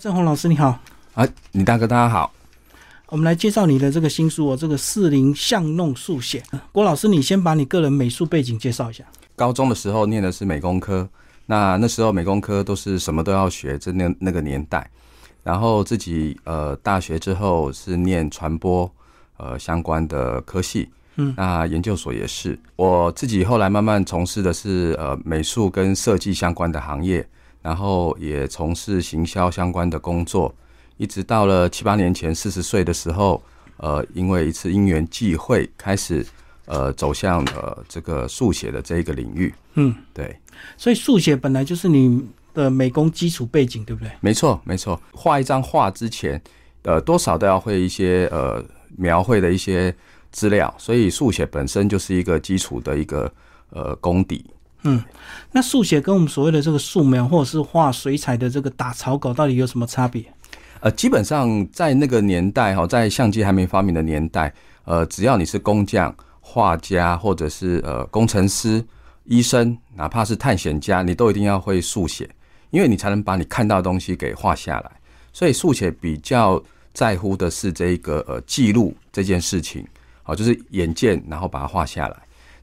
郑红老师你好，啊，李大哥大家好。我们来介绍你的这个新书哦，这个四零巷弄速写。郭老师，你先把你个人美术背景介绍一下。高中的时候念的是美工科，那那时候美工科都是什么都要学，在那那个年代。然后自己呃大学之后是念传播呃相关的科系，嗯，那研究所也是。我自己后来慢慢从事的是呃美术跟设计相关的行业。然后也从事行销相关的工作，一直到了七八年前四十岁的时候，呃，因为一次因缘际会，开始呃走向呃这个速写的这一个领域。嗯，对。所以速写本来就是你的美工基础背景，对不对？没错，没错。画一张画之前，呃，多少都要会一些呃描绘的一些资料，所以速写本身就是一个基础的一个呃功底。嗯，那速写跟我们所谓的这个素描或者是画水彩的这个打草稿到底有什么差别？呃，基本上在那个年代哈，在相机还没发明的年代，呃，只要你是工匠、画家或者是呃工程师、医生，哪怕是探险家，你都一定要会速写，因为你才能把你看到的东西给画下来。所以速写比较在乎的是这个呃记录这件事情，好，就是眼见然后把它画下来。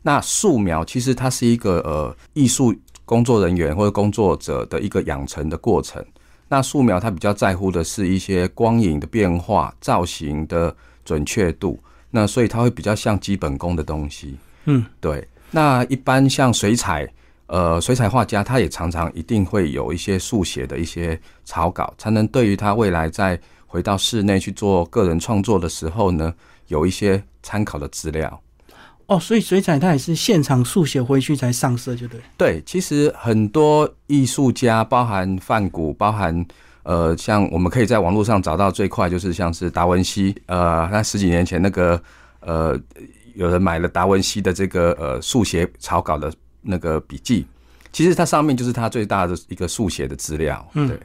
那素描其实它是一个呃艺术工作人员或者工作者的一个养成的过程。那素描它比较在乎的是一些光影的变化、造型的准确度。那所以它会比较像基本功的东西。嗯，对。那一般像水彩，呃，水彩画家他也常常一定会有一些速写的一些草稿，才能对于他未来在回到室内去做个人创作的时候呢，有一些参考的资料。哦，所以水彩它也是现场速写回去才上色，就对。对，其实很多艺术家，包含梵谷，包含呃，像我们可以在网络上找到最快就是像是达文西，呃，那十几年前那个呃，有人买了达文西的这个呃速写草稿的那个笔记，其实它上面就是他最大的一个速写的资料。嗯，对。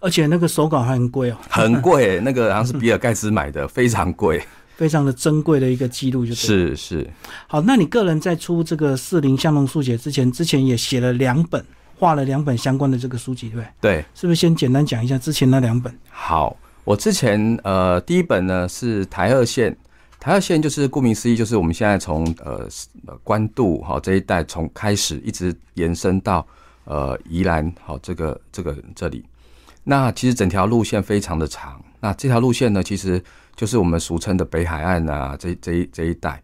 而且那个手稿还很贵哦，很贵，那个好像是比尔盖茨买的，非常贵。非常的珍贵的一个记录，就是是是好。那你个人在出这个四零相龙速写之前，之前也写了两本，画了两本相关的这个书籍，对不对？对，是不是先简单讲一下之前那两本？好，我之前呃第一本呢是台二线，台二线就是顾名思义，就是我们现在从呃关渡哈这一带从开始一直延伸到呃宜兰好这个这个这里。那其实整条路线非常的长，那这条路线呢，其实。就是我们俗称的北海岸啊，这这一这一带，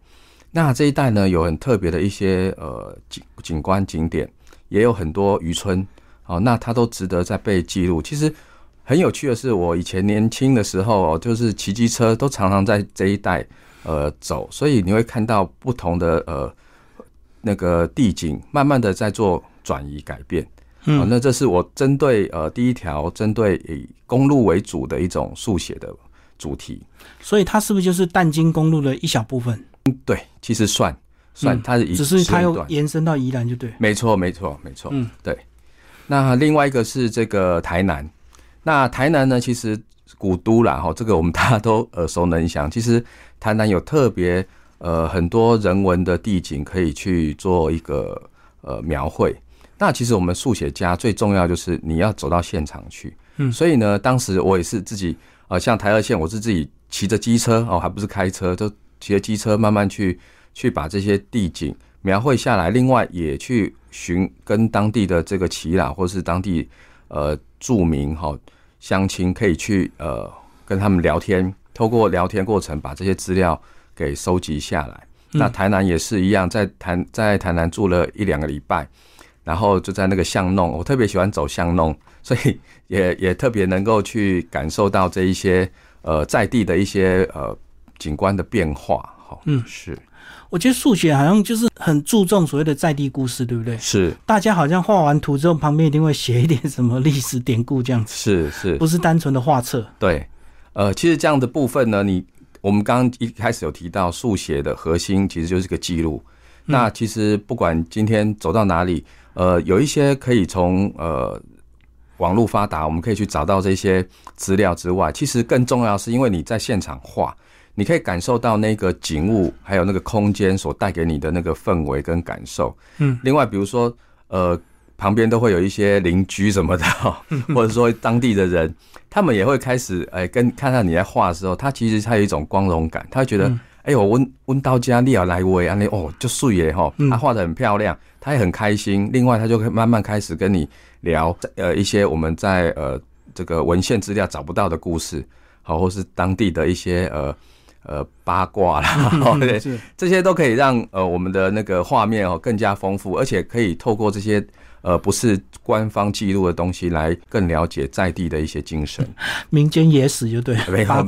那这一带呢有很特别的一些呃景景观景点，也有很多渔村，哦，那它都值得在被记录。其实很有趣的是，我以前年轻的时候，就是骑机车都常常在这一带呃走，所以你会看到不同的呃那个地景，慢慢的在做转移改变。嗯，那这是我针对呃第一条针对以公路为主的一种速写的。主题，所以它是不是就是淡金公路的一小部分？嗯，对，其实算算，它是只是它又延伸到宜兰就对，没错，没错，没错，嗯，对。那另外一个是这个台南，那台南呢，其实古都啦，哈，这个我们 大家都耳熟能详。其实台南有特别呃很多人文的地景可以去做一个呃描绘。那其实我们速写家最重要就是你要走到现场去，嗯，所以呢，当时我也是自己。呃，像台二线，我是自己骑着机车哦，还不是开车，就骑着机车慢慢去去把这些地景描绘下来。另外，也去寻跟当地的这个耆老或是当地呃著名哈乡亲，可以去呃跟他们聊天，透过聊天过程把这些资料给收集下来。那台南也是一样，在台在台南住了一两个礼拜。然后就在那个巷弄，我特别喜欢走巷弄，所以也也特别能够去感受到这一些呃在地的一些呃景观的变化。哈，嗯，是。我觉得速写好像就是很注重所谓的在地故事，对不对？是。大家好像画完图之后，旁边一定会写一点什么历史典故这样子。是是，不是单纯的画册。对。呃，其实这样的部分呢，你我们刚刚一开始有提到速写的核心其实就是个记录。那其实不管今天走到哪里。呃，有一些可以从呃网络发达，我们可以去找到这些资料之外，其实更重要是因为你在现场画，你可以感受到那个景物，还有那个空间所带给你的那个氛围跟感受。嗯，另外比如说呃，旁边都会有一些邻居什么的，或者说当地的人，他们也会开始哎，跟看到你在画的时候，他其实他有一种光荣感，他会觉得哎呦，温温到家你要来喂，安利哦，就素爷哈，他画的很漂亮，他也很开心。另外，他就慢慢开始跟你聊呃一些我们在呃这个文献资料找不到的故事，好，或是当地的一些呃。呃，八卦啦，对，这些都可以让呃我们的那个画面哦更加丰富，而且可以透过这些呃不是官方记录的东西来更了解在地的一些精神，民间野史就对，没错，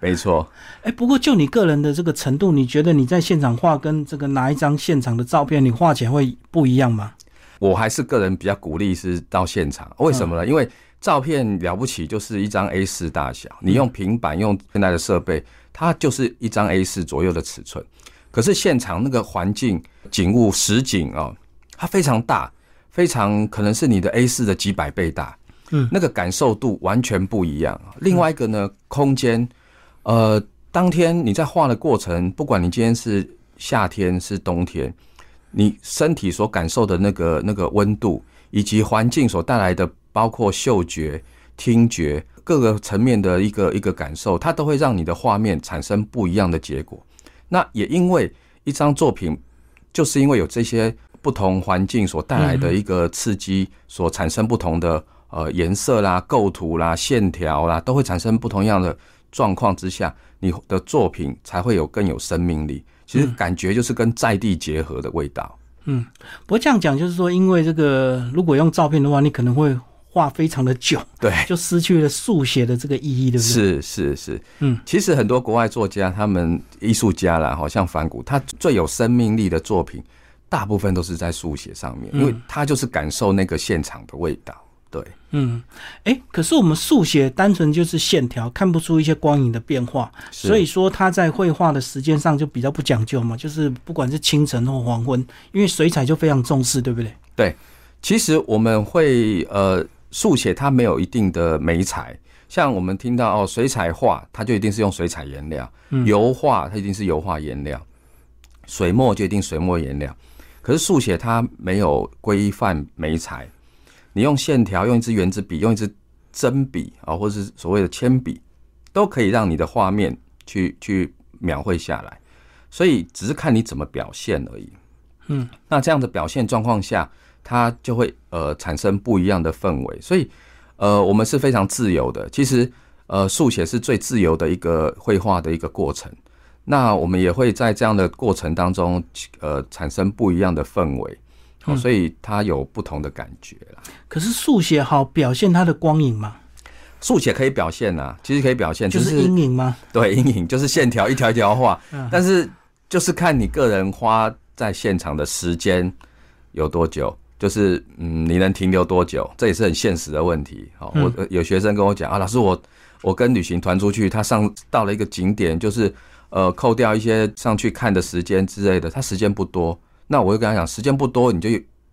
没错。哎，不过就你个人的这个程度，你觉得你在现场画跟这个拿一张现场的照片，你画起来会不一样吗？我还是个人比较鼓励是到现场，为什么呢？因为照片了不起就是一张 A 四大小，你用平板用现在的设备。它就是一张 A 四左右的尺寸，可是现场那个环境景物实景哦，它非常大，非常可能是你的 A 四的几百倍大，嗯，那个感受度完全不一样。另外一个呢，空间，呃，当天你在画的过程，不管你今天是夏天是冬天，你身体所感受的那个那个温度，以及环境所带来的，包括嗅觉、听觉。各个层面的一个一个感受，它都会让你的画面产生不一样的结果。那也因为一张作品，就是因为有这些不同环境所带来的一个刺激，所产生不同的呃颜色啦、构图啦、线条啦，都会产生不同样的状况之下，你的作品才会有更有生命力。其实感觉就是跟在地结合的味道。嗯，不过这样讲就是说，因为这个如果用照片的话，你可能会。画非常的久，对，就失去了速写的这个意义，对不对？是是是，嗯，其实很多国外作家，他们艺术家啦，好像梵谷，他最有生命力的作品，大部分都是在速写上面，因为他就是感受那个现场的味道。对，嗯，哎，可是我们速写单纯就是线条，看不出一些光影的变化，所以说他在绘画的时间上就比较不讲究嘛，就是不管是清晨或黄昏，因为水彩就非常重视，对不对？对，其实我们会呃。速写它没有一定的美彩，像我们听到哦，水彩画它就一定是用水彩颜料，油画它一定是油画颜料，水墨就一定水墨颜料。可是速写它没有规范没彩，你用线条，用一支圆珠笔，用一支针笔啊，或者是所谓的铅笔，都可以让你的画面去去描绘下来。所以只是看你怎么表现而已。嗯，那这样的表现状况下。它就会呃产生不一样的氛围，所以呃我们是非常自由的。其实呃速写是最自由的一个绘画的一个过程。那我们也会在这样的过程当中呃产生不一样的氛围，所以它有不同的感觉啦。可是速写好表现它的光影吗？速写可以表现啊，其实可以表现，就是阴影吗？对，阴影就是线条一条一条画，但是就是看你个人花在现场的时间有多久。就是嗯，你能停留多久？这也是很现实的问题。好，我有学生跟我讲啊，老师，我我跟旅行团出去，他上到了一个景点，就是呃，扣掉一些上去看的时间之类的，他时间不多。那我就跟他讲，时间不多，你就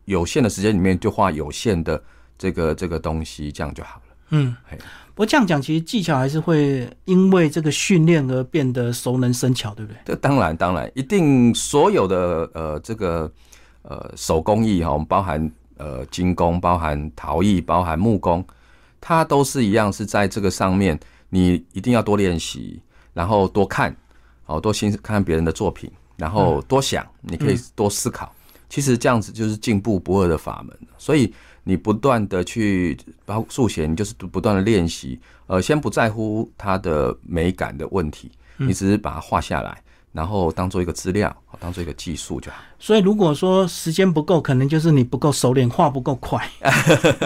有限的时间里面就画有限的这个这个东西，这样就好了。嗯，不过这样讲，其实技巧还是会因为这个训练而变得熟能生巧，对不对？这当然当然，一定所有的呃这个。呃，手工艺哈，我们包含呃金工，包含陶艺，包含木工，它都是一样，是在这个上面，你一定要多练习，然后多看，好多欣看别人的作品，然后多想，你可以多思考。其实这样子就是进步不二的法门。所以你不断的去包速写，你就是不断的练习。呃，先不在乎它的美感的问题，你只是把它画下来。然后当做一个资料，当做一个技术就好。所以如果说时间不够，可能就是你不够熟练，画不够快。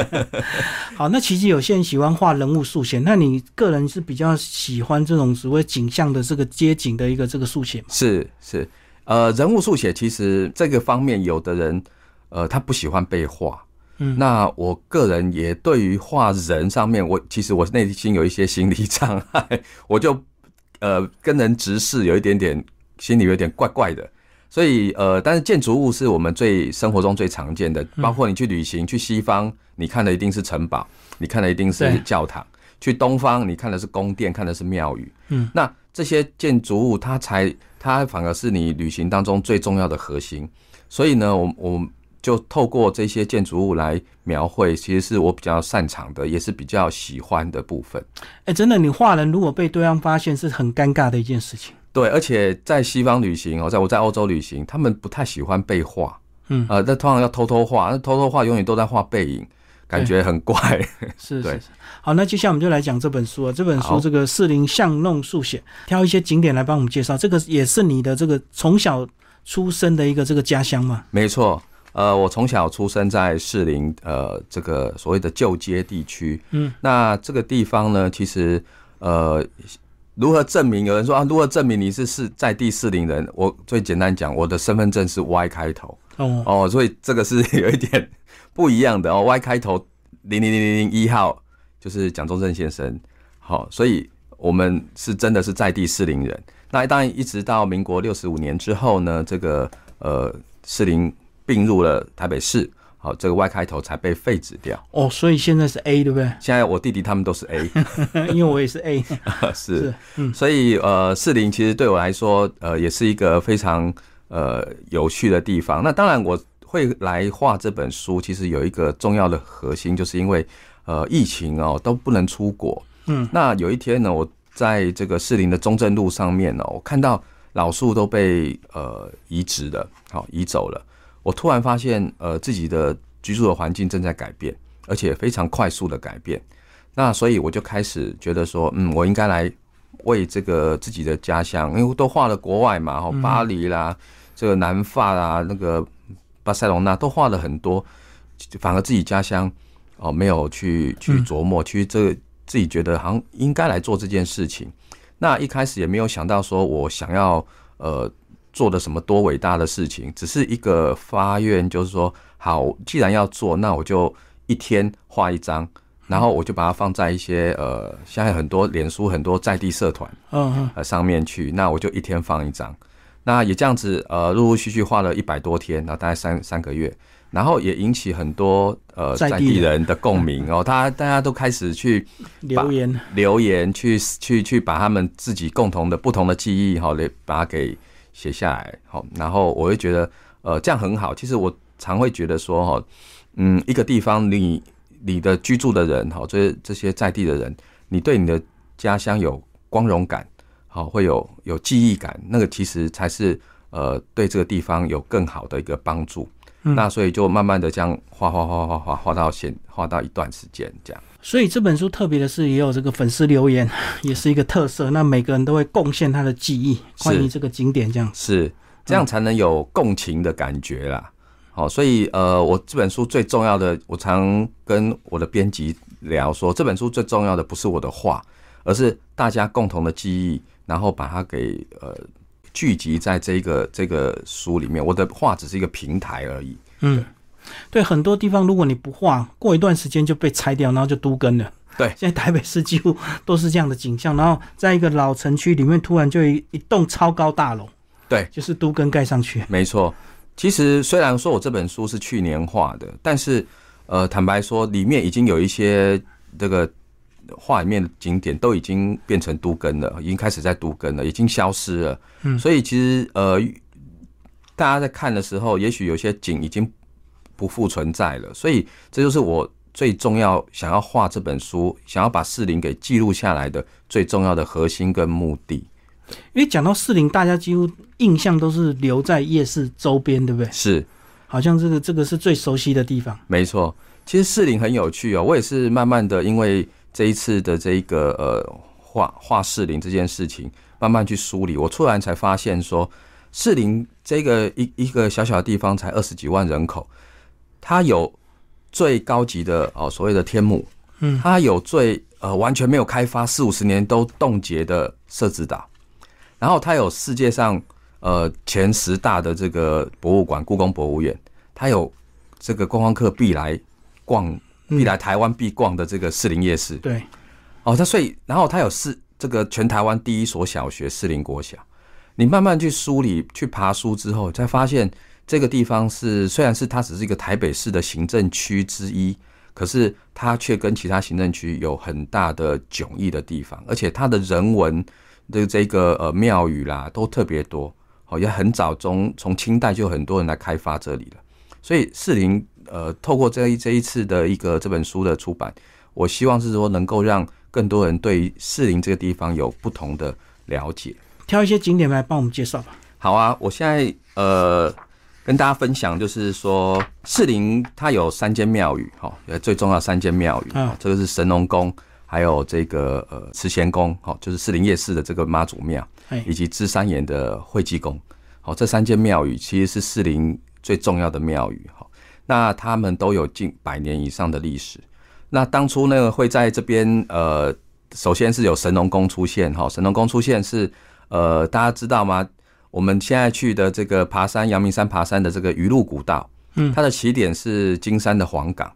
好，那其实有些人喜欢画人物速写，那你个人是比较喜欢这种所谓景象的这个街景的一个这个速写吗？是是，呃，人物速写其实这个方面，有的人呃他不喜欢被画。嗯，那我个人也对于画人上面，我其实我内心有一些心理障碍，我就呃跟人直视有一点点。心里有点怪怪的，所以呃，但是建筑物是我们最生活中最常见的，包括你去旅行去西方，你看的一定是城堡，你看的一定是教堂；去东方，你看的是宫殿，看的是庙宇。嗯，那这些建筑物，它才它反而是你旅行当中最重要的核心。所以呢，我我就透过这些建筑物来描绘，其实是我比较擅长的，也是比较喜欢的部分。哎，真的，你画人如果被对方发现，是很尴尬的一件事情。对，而且在西方旅行哦，在我在欧洲旅行，他们不太喜欢被画，嗯，呃，那通常要偷偷画，那偷偷画永远都在画背影，感觉很怪。是是是。好，那接下来我们就来讲这本书啊，这本书这个士林巷弄速写，挑一些景点来帮我们介绍。这个也是你的这个从小出生的一个这个家乡吗？没错，呃，我从小出生在士林，呃，这个所谓的旧街地区。嗯，那这个地方呢，其实呃。如何证明？有人说啊，如何证明你是是在地适龄人？我最简单讲，我的身份证是 Y 开头哦哦，所以这个是有一点不一样的哦。Y 开头零零零零零一号就是蒋中正先生，好，所以我们是真的是在地适龄人。那当然，一直到民国六十五年之后呢，这个呃适龄并入了台北市。好，这个 Y 开头才被废止掉。哦，所以现在是 A 对不对？现在我弟弟他们都是 A，因为我也是 A，是，嗯，所以呃，士林其实对我来说，呃，也是一个非常呃有趣的地方。那当然，我会来画这本书，其实有一个重要的核心，就是因为呃疫情哦都不能出国，嗯，那有一天呢，我在这个士林的中正路上面呢，我看到老树都被呃移植了，好移走了。我突然发现，呃，自己的居住的环境正在改变，而且非常快速的改变。那所以我就开始觉得说，嗯，我应该来为这个自己的家乡，因为都画了国外嘛，哈，巴黎啦，这个南法啦，那个巴塞隆纳都画了很多，反而自己家乡哦没有去去琢磨，去这自己觉得好像应该来做这件事情。那一开始也没有想到说我想要呃。做的什么多伟大的事情，只是一个发愿，就是说，好，既然要做，那我就一天画一张，然后我就把它放在一些呃，现在很多脸书很多在地社团，嗯嗯，上面去，那我就一天放一张，那也这样子，呃，陆陆续续画了一百多天，然后大概三三个月，然后也引起很多呃在地人。的共鸣 哦，他大家都开始去留言。留言，去去去把他们自己共同的不同的记忆哈，来把它给。写下来，好，然后我会觉得，呃，这样很好。其实我常会觉得说，哈，嗯，一个地方，你你的居住的人，哈，这这些在地的人，你对你的家乡有光荣感，好，会有有记忆感，那个其实才是，呃，对这个地方有更好的一个帮助。那所以就慢慢的这样画画画画画画到现画到一段时间这样。所以这本书特别的是，也有这个粉丝留言，也是一个特色。那每个人都会贡献他的记忆，关于这个景点，这样子是这样才能有共情的感觉啦。好，所以呃，我这本书最重要的，我常跟我的编辑聊说，这本书最重要的不是我的画，而是大家共同的记忆，然后把它给呃聚集在这个这个书里面。我的画只是一个平台而已。嗯。对很多地方，如果你不画，过一段时间就被拆掉，然后就都根了。对，现在台北市几乎都是这样的景象。然后在一个老城区里面，突然就一一栋超高大楼，对，就是都根盖上去。没错，其实虽然说我这本书是去年画的，但是呃，坦白说，里面已经有一些这个画里面的景点都已经变成都根了，已经开始在都根了，已经消失了。嗯，所以其实呃，大家在看的时候，也许有些景已经。不复存在了，所以这就是我最重要想要画这本书，想要把四林给记录下来的最重要的核心跟目的。因为讲到四林，大家几乎印象都是留在夜市周边，对不对？是，好像这个这个是最熟悉的地方。没错，其实四林很有趣哦，我也是慢慢的，因为这一次的这一个呃画画四林这件事情，慢慢去梳理，我突然才发现说，四林这个一一个小小的地方才二十几万人口。它有最高级的哦，所谓的天幕，嗯，它有最呃完全没有开发四五十年都冻结的社子岛，然后它有世界上呃前十大的这个博物馆，故宫博物院，它有这个观光客必来逛、必来台湾必逛的这个士林夜市，对，哦，它所以然后它有四这个全台湾第一所小学士林国小，你慢慢去梳理、去爬书之后，才发现。这个地方是，虽然是它只是一个台北市的行政区之一，可是它却跟其他行政区有很大的迥异的地方，而且它的人文的这个呃庙宇啦都特别多，哦，也很早中从清代就很多人来开发这里了，所以士林呃，透过这一这一次的一个这本书的出版，我希望是说能够让更多人对士林这个地方有不同的了解。挑一些景点来帮我们介绍吧。好啊，我现在呃跟大家分享，就是说士林它有三间庙宇，哈，最重要三间庙宇，啊，这个是神农宫，还有这个呃慈贤宫，哈，就是士林夜市的这个妈祖庙，以及芝山岩的惠济宫，好，这三间庙宇其实是士林最重要的庙宇，哈，那他们都有近百年以上的历史。那当初呢会在这边，呃，首先是有神农宫出现，哈，神农宫出现是。呃，大家知道吗？我们现在去的这个爬山，阳明山爬山的这个鱼路古道，嗯，它的起点是金山的黄岗，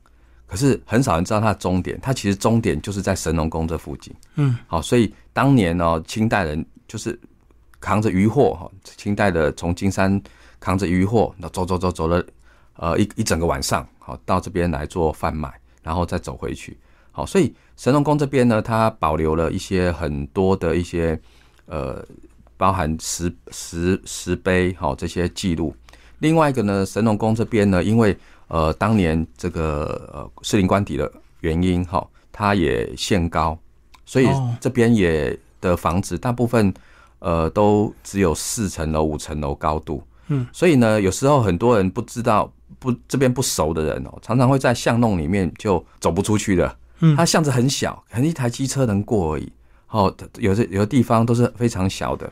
可是很少人知道它的终点。它其实终点就是在神农宫这附近，嗯，好，所以当年呢，清代人就是扛着渔货哈，清代的从金山扛着渔货，那走走走走了，呃，一一整个晚上，好，到这边来做贩卖，然后再走回去，好，所以神农宫这边呢，它保留了一些很多的一些。呃，包含石石石碑，好这些记录。另外一个呢，神农宫这边呢，因为呃当年这个呃士林官邸的原因，哈，它也限高，所以这边也的房子大部分呃都只有四层楼、五层楼高度。嗯，所以呢，有时候很多人不知道不这边不熟的人哦，常常会在巷弄里面就走不出去的。嗯，它巷子很小，可能一台机车能过而已。哦，有的有的地方都是非常小的，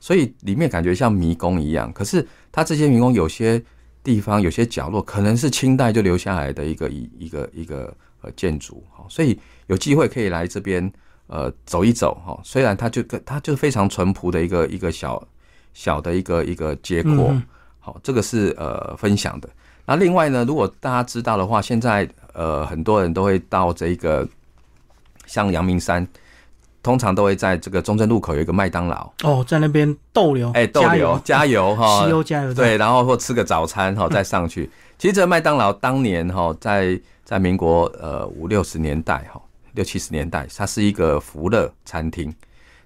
所以里面感觉像迷宫一样。可是它这些迷宫有些地方、有些角落，可能是清代就留下来的一个一一个一个呃建筑。哈，所以有机会可以来这边呃走一走。哈，虽然它就它就是非常淳朴的一个一个小小的一个一个街廓。好，这个是呃分享的。那另外呢，如果大家知道的话，现在呃很多人都会到这个像阳明山。通常都会在这个中正路口有一个麦当劳哦，在那边逗留，哎，逗留加油 哈，西油加油对，然后或吃个早餐哈，再上去。其实这麦当劳当年哈，在在民国呃五六十年代哈，六七十年代，它是一个福乐餐厅。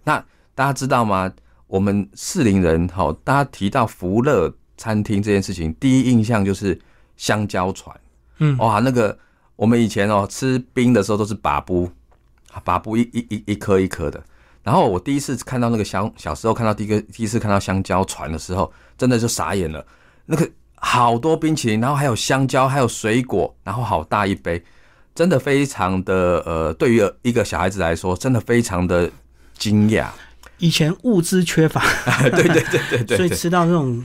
那大家知道吗？我们士林人哈，大家提到福乐餐厅这件事情，第一印象就是香蕉船。嗯，哇，那个我们以前哦吃冰的时候都是把布。把布一一一一颗一颗的，然后我第一次看到那个香，小时候看到第一个第一次看到香蕉船的时候，真的就傻眼了。那个好多冰淇淋，然后还有香蕉，还有水果，然后好大一杯，真的非常的呃，对于一个小孩子来说，真的非常的惊讶。以前物资缺乏，对对对对对，所以吃到那种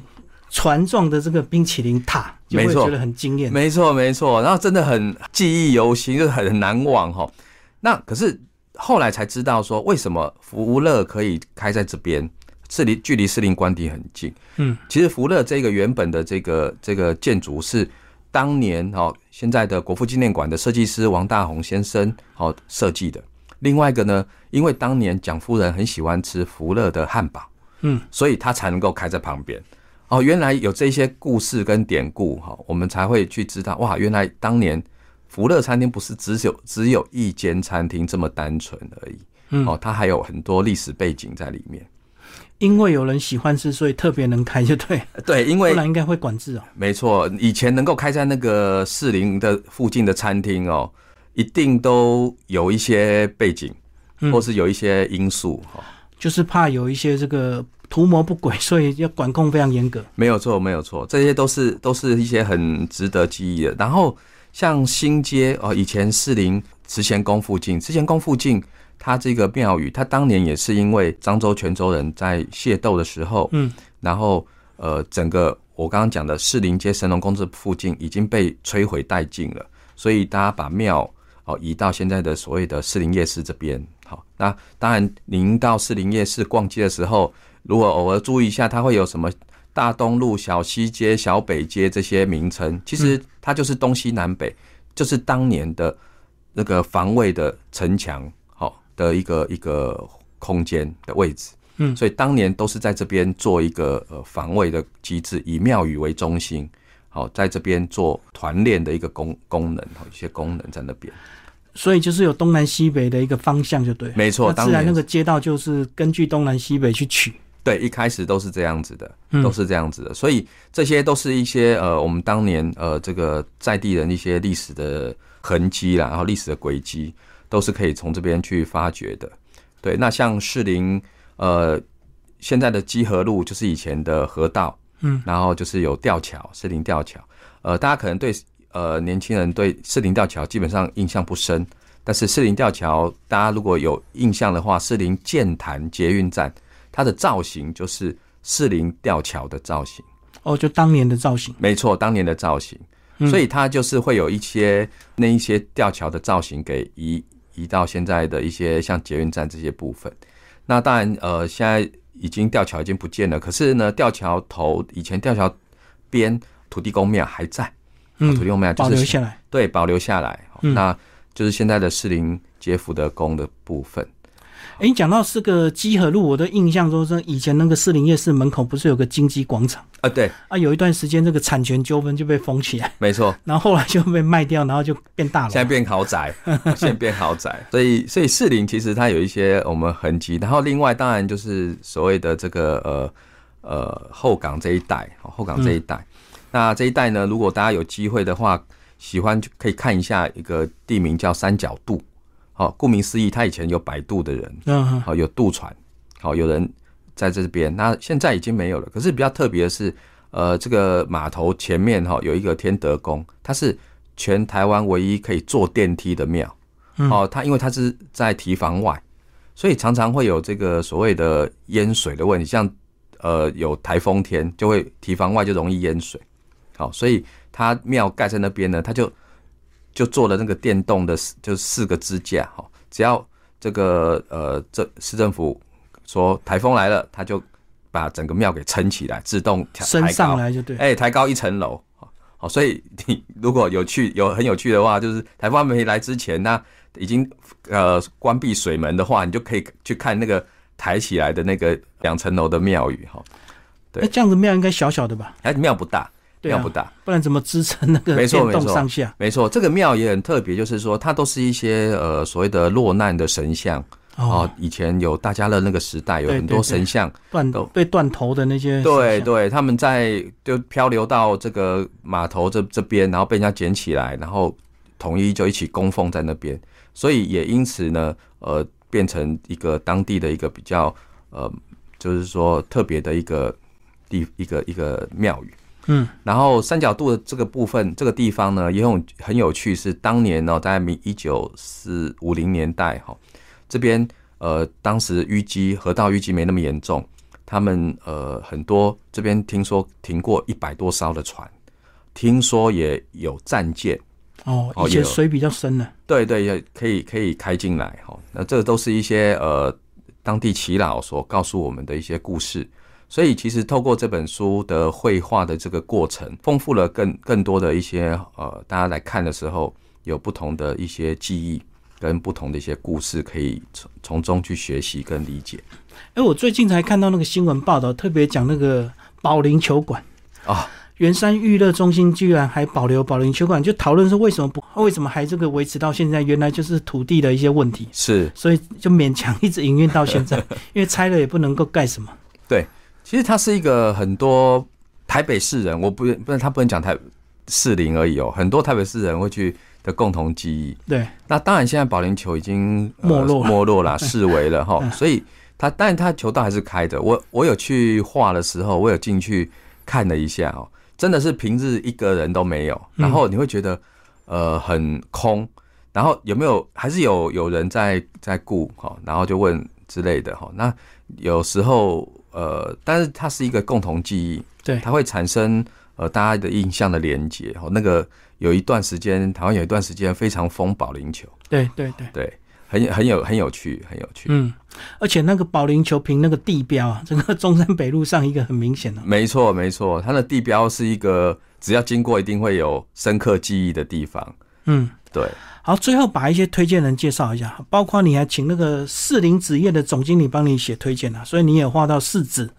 船状的这个冰淇淋塔，就会觉得很惊艳。没错没错，然后真的很记忆犹新，就很难忘哈。那可是后来才知道说，为什么福乐可以开在这边？是离距离士林官邸很近。嗯，其实福乐这个原本的这个这个建筑是当年哦，现在的国父纪念馆的设计师王大宏先生哦设计的。另外一个呢，因为当年蒋夫人很喜欢吃福乐的汉堡，嗯，所以他才能够开在旁边。哦，原来有这些故事跟典故哈，我们才会去知道哇，原来当年。福乐餐厅不是只有只有一间餐厅这么单纯而已，嗯，哦，它还有很多历史背景在里面。因为有人喜欢吃，所以特别能开，就对。对，因为不然应该会管制哦。没错，以前能够开在那个士林的附近的餐厅哦，一定都有一些背景，或是有一些因素哈。就是怕有一些这个图谋不轨，所以要管控非常严格。没有错，没有错，这些都是都是一些很值得记忆的。然后。像新街哦，以前士林慈贤宫附近，慈贤宫附近，它这个庙宇，它当年也是因为漳州、泉州人在械斗的时候，嗯，然后呃，整个我刚刚讲的士林街神农宫这附近已经被摧毁殆尽了，所以大家把庙哦移到现在的所谓的士林夜市这边。好，那当然您到士林夜市逛街的时候，如果偶尔注意一下，它会有什么？大东路、小西街、小北街这些名称，其实它就是东西南北，就是当年的那个防卫的城墙，好，的一个一个空间的位置。嗯，所以当年都是在这边做一个呃防卫的机制，以庙宇为中心，好，在这边做团练的一个功功能，一些功能在那边。所以就是有东南西北的一个方向，就对。没错，自然那个街道就是根据东南西北去取。对，一开始都是这样子的，都是这样子的，所以这些都是一些呃，我们当年呃这个在地人一些历史的痕迹啦，然后历史的轨迹，都是可以从这边去发掘的。对，那像士林呃现在的基河路就是以前的河道，嗯，然后就是有吊桥，士林吊桥，呃，大家可能对呃年轻人对士林吊桥基本上印象不深。但是士林吊桥，大家如果有印象的话，士林建潭捷运站，它的造型就是士林吊桥的造型。哦，就当年的造型。没错，当年的造型。所以它就是会有一些那一些吊桥的造型给移移到现在的一些像捷运站这些部分。那当然，呃，现在已经吊桥已经不见了。可是呢，吊桥头以前吊桥边土地公庙还在。嗯，土地公庙保留下来。对，保留下来。那。就是现在的士林街福德宫的部分。哎，你讲到这个基河路，我的印象中是以前那个士林夜市门口不是有个金鸡广场啊？对啊，有一段时间这个产权纠纷就被封起来，没错。然后后来就被卖掉，然后就变大了。现在变豪宅，现在变豪宅。所以，所以士林其实它有一些我们痕迹。然后，另外当然就是所谓的这个呃呃后港这一带，后港这一带。那这一带呢，如果大家有机会的话。喜欢就可以看一下一个地名叫三角渡，好，顾名思义，他以前有摆渡的人，嗯，好，有渡船，好，有人在这边，那现在已经没有了。可是比较特别的是，呃，这个码头前面哈有一个天德宫，它是全台湾唯一可以坐电梯的庙，哦，它因为它是在堤防外，所以常常会有这个所谓的淹水的问题，像呃有台风天就会堤防外就容易淹水，好，所以。它庙盖在那边呢，它就就做了那个电动的，就四个支架哈。只要这个呃，这市政府说台风来了，他就把整个庙给撑起来，自动升上来就对。哎，抬高一层楼，好，所以你如果有趣有很有趣的话，就是台风没来之前，那已经呃关闭水门的话，你就可以去看那个抬起来的那个两层楼的庙宇哈。对，这样子庙应该小小的吧？哎，庙不大。庙不大，不然怎么支撑那个电动上下？没错，这个庙也很特别，就是说它都是一些呃所谓的落难的神像哦。以前有大家乐那个时代，有很多神像断被断头的那些，对对，他们在就漂流到这个码头这这边，然后被人家捡起来，然后统一就一起供奉在那边，所以也因此呢，呃，变成一个当地的一个比较呃，就是说特别的一个地一个一个庙宇。嗯，然后三角渡的这个部分，这个地方呢也很很有趣，是当年呢在民一九四五零年代哈，这边呃当时淤积河道淤积没那么严重，他们呃很多这边听说停过一百多艘的船，听说也有战舰哦，以前水比较深呢，对对，也可以可以开进来哈，那这都是一些呃当地耆老所告诉我们的一些故事。所以，其实透过这本书的绘画的这个过程，丰富了更更多的一些呃，大家来看的时候，有不同的一些记忆跟不同的一些故事，可以从从中去学习跟理解。哎，我最近才看到那个新闻报道，特别讲那个保龄球馆啊，圆山娱乐中心居然还保留保龄球馆，就讨论说为什么不为什么还这个维持到现在？原来就是土地的一些问题，是，所以就勉强一直营运到现在，因为拆了也不能够盖什么。对。其实它是一个很多台北市人，我不不是他不能讲台市林而已哦，很多台北市人会去的共同记忆。对，那当然现在保龄球已经没落 没落了，视为了哈，所以它但它球道还是开的。我我有去画的时候，我有进去看了一下哦，真的是平日一个人都没有，然后你会觉得呃很空，然后有没有还是有有人在在顾哈，然后就问之类的哈，那有时候。呃，但是它是一个共同记忆，对，它会产生呃大家的印象的连接。哦，那个有一段时间，台湾有一段时间非常疯保龄球，对对对对，很很有很有趣，很有趣。嗯，而且那个保龄球凭那个地标啊，整个中山北路上一个很明显的，没错没错，它的地标是一个只要经过一定会有深刻记忆的地方。嗯，对。好，最后把一些推荐人介绍一下，包括你还请那个四零纸业的总经理帮你写推荐啊，所以你也画到四纸，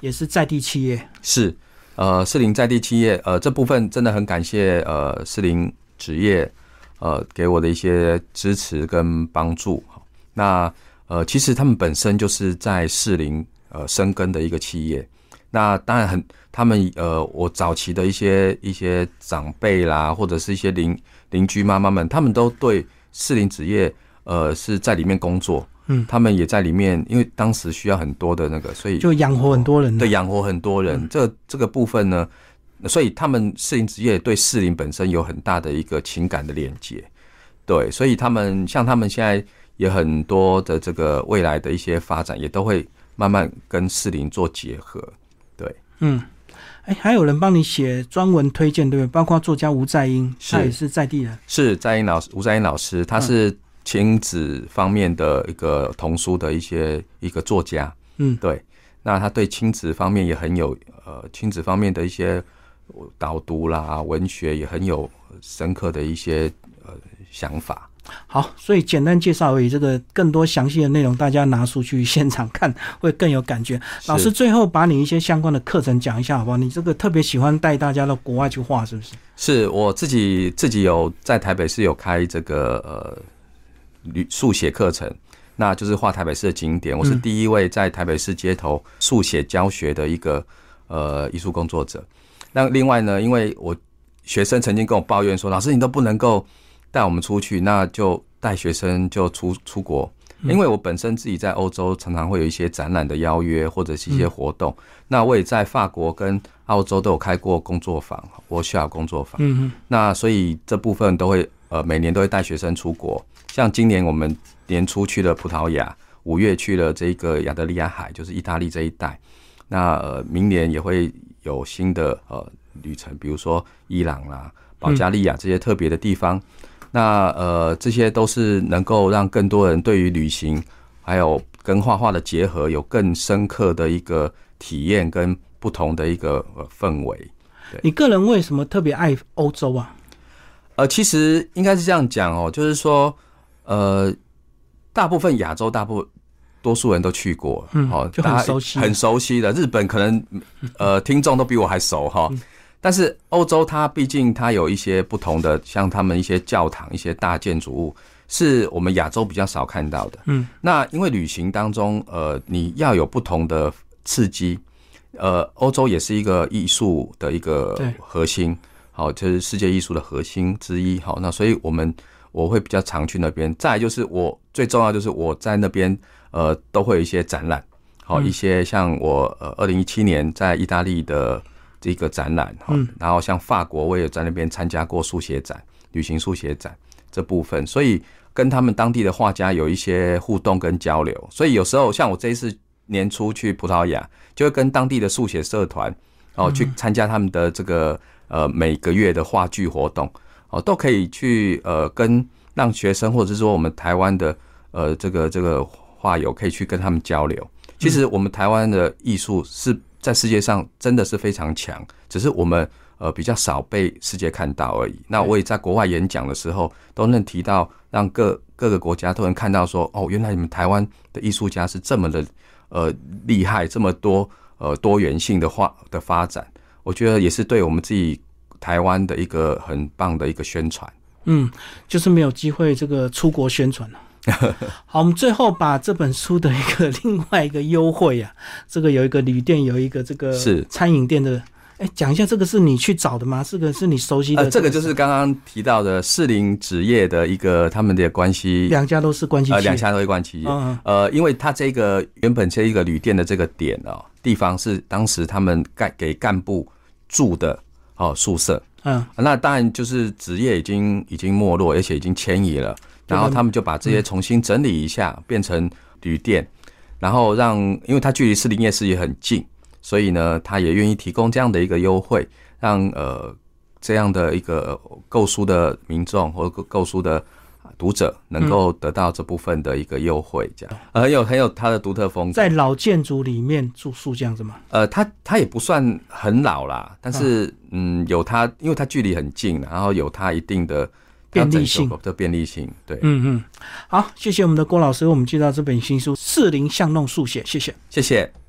也是在地企业。是，呃，四零在地企业，呃，这部分真的很感谢呃四零纸业，呃，给我的一些支持跟帮助。那呃，其实他们本身就是在四零呃生根的一个企业。那当然很，他们呃，我早期的一些一些长辈啦，或者是一些邻邻居妈妈们，他们都对士林职业呃是在里面工作，嗯，他们也在里面，因为当时需要很多的那个，所以就养活很多人，对，养活很多人。这这个部分呢，所以他们士林职业对士林本身有很大的一个情感的连接，对，所以他们像他们现在也很多的这个未来的一些发展，也都会慢慢跟士林做结合。对。嗯，哎，还有人帮你写专文推荐，对不对？包括作家吴在英，他也是在地人。是在英老师，吴在英老师，他是亲子方面的一个童书的一些一个作家。嗯，对。那他对亲子方面也很有，呃，亲子方面的一些导读啦、文学也很有深刻的一些呃想法。好，所以简单介绍而已。这个更多详细的内容，大家拿出去现场看会更有感觉。老师最后把你一些相关的课程讲一下，好不好？你这个特别喜欢带大家到国外去画，是不是？是我自己自己有在台北市有开这个呃旅速写课程，那就是画台北市的景点。我是第一位在台北市街头速写教学的一个呃艺术工作者。那另外呢，因为我学生曾经跟我抱怨说，老师你都不能够。带我们出去，那就带学生就出出国，因为我本身自己在欧洲常常会有一些展览的邀约或者是一些活动，那我也在法国跟澳洲都有开过工作坊，我需要工作坊。嗯嗯，那所以这部分都会呃每年都会带学生出国，像今年我们年初去了葡萄牙，五月去了这个亚得利亚海，就是意大利这一带，那呃明年也会有新的呃旅程，比如说伊朗啦、保加利亚这些特别的地方。那呃，这些都是能够让更多人对于旅行还有跟画画的结合有更深刻的一个体验跟不同的一个氛围。你个人为什么特别爱欧洲啊？呃，其实应该是这样讲哦，就是说，呃，大部分亚洲大部多数人都去过，嗯，好，就很熟悉，很熟悉的。日本可能呃，听众都比我还熟哈。但是欧洲它毕竟它有一些不同的，像他们一些教堂、一些大建筑物，是我们亚洲比较少看到的。嗯，那因为旅行当中，呃，你要有不同的刺激，呃，欧洲也是一个艺术的一个核心，好，就是世界艺术的核心之一。好，那所以我们我会比较常去那边。再就是我最重要就是我在那边，呃，都会有一些展览，好，一些像我呃，二零一七年在意大利的。一个展览哈，然后像法国，我也在那边参加过速写展、旅行速写展这部分，所以跟他们当地的画家有一些互动跟交流。所以有时候像我这一次年初去葡萄牙，就会跟当地的速写社团哦去参加他们的这个呃每个月的话剧活动哦，都可以去呃跟让学生或者是说我们台湾的呃这个这个画友可以去跟他们交流。其实我们台湾的艺术是。在世界上真的是非常强，只是我们呃比较少被世界看到而已。那我也在国外演讲的时候，都能提到让各各个国家都能看到说，哦，原来你们台湾的艺术家是这么的呃厉害，这么多呃多元性的画的发展。我觉得也是对我们自己台湾的一个很棒的一个宣传。嗯，就是没有机会这个出国宣传了。好，我们最后把这本书的一个另外一个优惠啊，这个有一个旅店，有一个这个是餐饮店的，哎，讲一下这个是你去找的吗？这个是你熟悉的？这个就是刚刚提到的士林职业的一个他们的关系，两家都是关系，呃，两家都是关系。嗯，呃，因为他这个原本这一个旅店的这个点哦，地方是当时他们干给干部住的哦宿舍。嗯，那当然就是职业已经已经没落，而且已经迁移了。然后他们就把这些重新整理一下，变成旅店，然后让，因为它距离士林夜市也很近，所以呢，他也愿意提供这样的一个优惠，让呃这样的一个购书的民众或购购书的读者能够得到这部分的一个优惠，这样很有很有它的独特风格。在老建筑里面住宿这样子吗？呃，它它也不算很老啦，但是嗯，有它，因为它距离很近，然后有它一定的。便利性的便利性，对，嗯嗯，好，谢谢我们的郭老师，我们介绍这本新书《四零巷弄速写》，谢谢，谢谢。